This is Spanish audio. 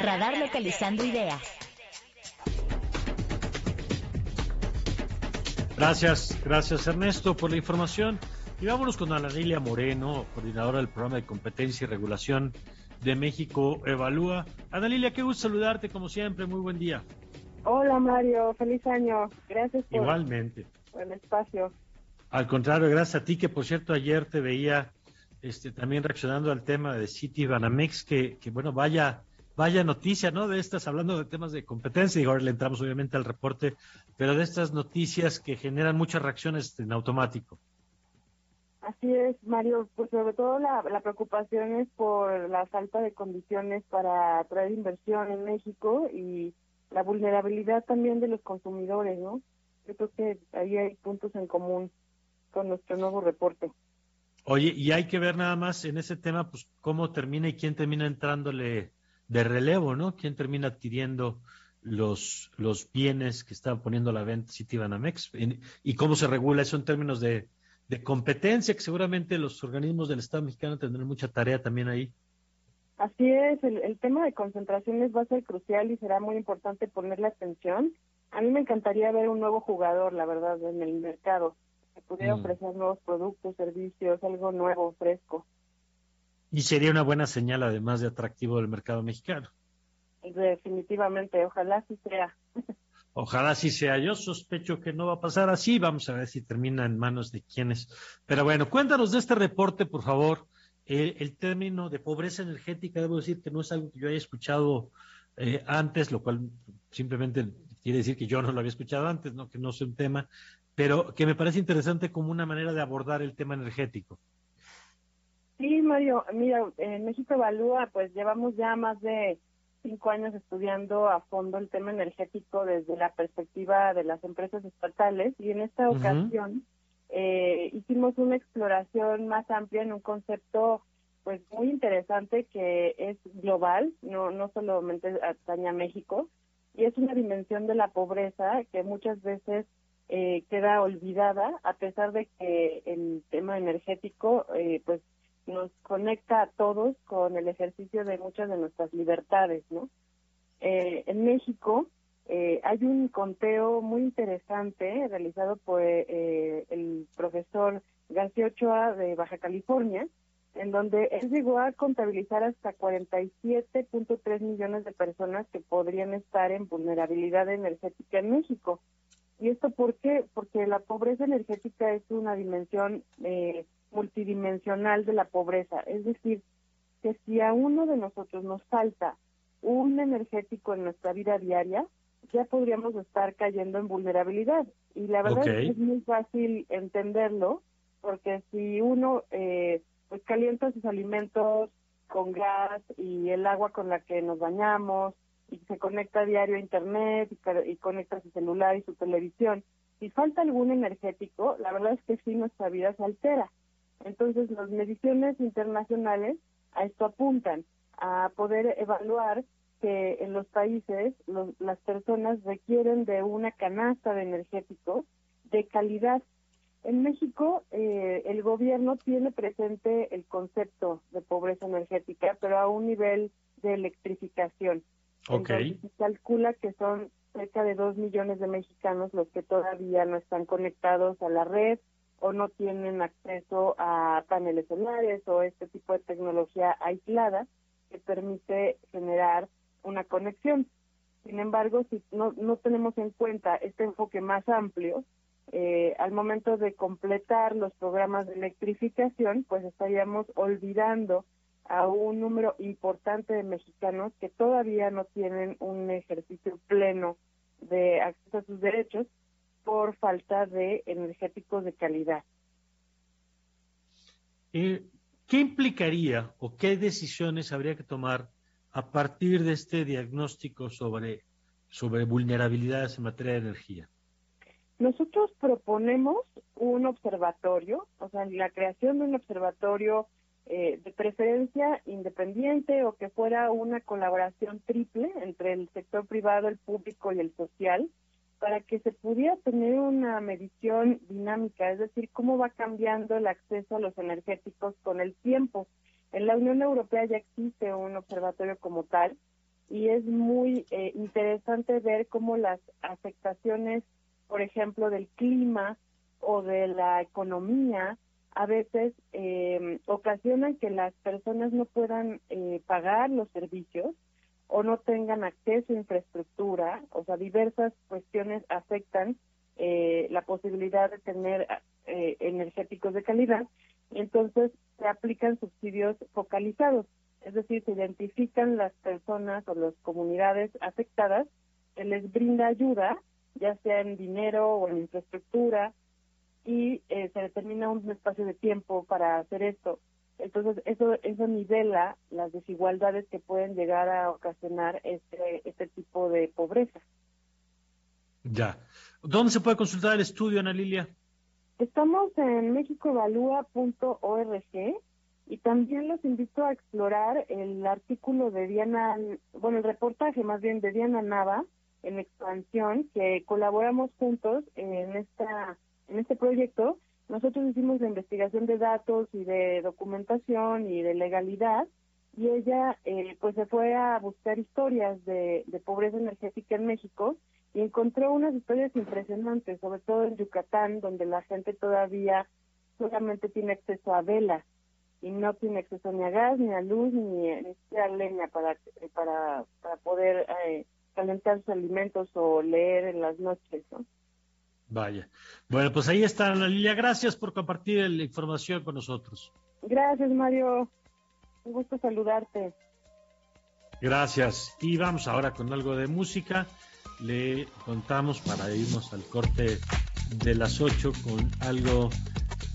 Radar localizando ideas. Gracias, gracias Ernesto por la información. Y vámonos con Ana Lilia Moreno, coordinadora del programa de competencia y regulación de México Evalúa. Ana Lilia, qué gusto saludarte como siempre, muy buen día. Hola Mario, feliz año. Gracias por, Igualmente. el espacio. Al contrario, gracias a ti, que por cierto ayer te veía este, también reaccionando al tema de City Banamex, que, que bueno, vaya, vaya noticia, ¿no? De estas, hablando de temas de competencia, y ahora le entramos obviamente al reporte, pero de estas noticias que generan muchas reacciones en automático. Así es, Mario, pues sobre todo la, la preocupación es por la falta de condiciones para atraer inversión en México y la vulnerabilidad también de los consumidores, ¿no? Yo creo que ahí hay puntos en común con nuestro nuevo reporte. Oye, y hay que ver nada más en ese tema, pues cómo termina y quién termina entrándole de relevo, ¿no? ¿Quién termina adquiriendo los, los bienes que está poniendo a la venta Citibanamex? ¿Y cómo se regula eso en términos de, de competencia? Que seguramente los organismos del Estado mexicano tendrán mucha tarea también ahí. Así es, el, el tema de concentraciones va a ser crucial y será muy importante ponerle atención. A mí me encantaría ver un nuevo jugador, la verdad, en el mercado, que pudiera Mm. ofrecer nuevos productos, servicios, algo nuevo, fresco. Y sería una buena señal, además de atractivo del mercado mexicano. Definitivamente, ojalá sí sea. Ojalá sí sea. Yo sospecho que no va a pasar así. Vamos a ver si termina en manos de quienes. Pero bueno, cuéntanos de este reporte, por favor. El, el término de pobreza energética, debo decir que no es algo que yo haya escuchado eh, antes, lo cual simplemente quiere decir que yo no lo había escuchado antes, no que no es un tema, pero que me parece interesante como una manera de abordar el tema energético. Sí, Mario, mira, en México Evalúa, pues llevamos ya más de cinco años estudiando a fondo el tema energético desde la perspectiva de las empresas estatales y en esta ocasión eh, hicimos una exploración más amplia en un concepto pues muy interesante que es global, no, no solamente atañe a México, y es una dimensión de la pobreza que muchas veces eh, queda olvidada a pesar de que el tema energético eh, pues nos conecta a todos con el ejercicio de muchas de nuestras libertades, ¿no? Eh, en México eh, hay un conteo muy interesante realizado por eh, el profesor García Ochoa de Baja California, en donde él llegó a contabilizar hasta 47.3 millones de personas que podrían estar en vulnerabilidad energética en México. ¿Y esto por qué? Porque la pobreza energética es una dimensión eh, multidimensional de la pobreza. Es decir, que si a uno de nosotros nos falta un energético en nuestra vida diaria, ya podríamos estar cayendo en vulnerabilidad. Y la verdad es que es muy fácil entenderlo, porque si uno eh, pues calienta sus alimentos con gas y el agua con la que nos bañamos y se conecta a diario a internet y, y conecta su celular y su televisión, si falta algún energético, la verdad es que sí nuestra vida se altera. Entonces, las mediciones internacionales a esto apuntan, a poder evaluar que en los países los- las personas requieren de una canasta de energéticos de calidad. En México, eh, el gobierno tiene presente el concepto de pobreza energética, pero a un nivel de electrificación. Ok. Entonces, se calcula que son cerca de dos millones de mexicanos los que todavía no están conectados a la red o no tienen acceso a paneles solares o este tipo de tecnología aislada que permite generar una conexión. Sin embargo, si no, no tenemos en cuenta este enfoque más amplio, eh, al momento de completar los programas de electrificación, pues estaríamos olvidando a un número importante de mexicanos que todavía no tienen un ejercicio pleno de acceso a sus derechos por falta de energéticos de calidad. Eh, ¿Qué implicaría o qué decisiones habría que tomar a partir de este diagnóstico sobre, sobre vulnerabilidades en materia de energía? Nosotros proponemos un observatorio, o sea, la creación de un observatorio eh, de preferencia independiente o que fuera una colaboración triple entre el sector privado, el público y el social, para que se pudiera tener una medición dinámica, es decir, cómo va cambiando el acceso a los energéticos con el tiempo. En la Unión Europea ya existe un observatorio como tal, y es muy eh, interesante ver cómo las afectaciones, por ejemplo, del clima o de la economía, a veces eh, ocasionan que las personas no puedan eh, pagar los servicios o no tengan acceso a infraestructura, o sea, diversas cuestiones afectan eh, la posibilidad de tener eh, energéticos de calidad, entonces se aplican subsidios focalizados, es decir, se identifican las personas o las comunidades afectadas, se les brinda ayuda, ya sea en dinero o en infraestructura, y eh, se determina un espacio de tiempo para hacer esto. Entonces, eso, eso nivela las desigualdades que pueden llegar a ocasionar este, este tipo de pobreza. Ya. ¿Dónde se puede consultar el estudio, Ana Lilia? Estamos en mexicoevalúa.org y también los invito a explorar el artículo de Diana, bueno, el reportaje más bien de Diana Nava en Expansión, que colaboramos juntos en esta en este proyecto nosotros hicimos la investigación de datos y de documentación y de legalidad y ella eh, pues se fue a buscar historias de, pobreza energética en México y encontró unas historias impresionantes, sobre todo en Yucatán, donde la gente todavía solamente tiene acceso a vela y no tiene acceso ni a gas, ni a luz, ni, a leña para, para, para poder eh, calentar sus alimentos o leer en las noches, ¿no? Vaya. Bueno, pues ahí está, Ana Lilia. Gracias por compartir la información con nosotros. Gracias, Mario. Un gusto saludarte. Gracias. Y vamos ahora con algo de música. Le contamos para irnos al corte de las 8 con algo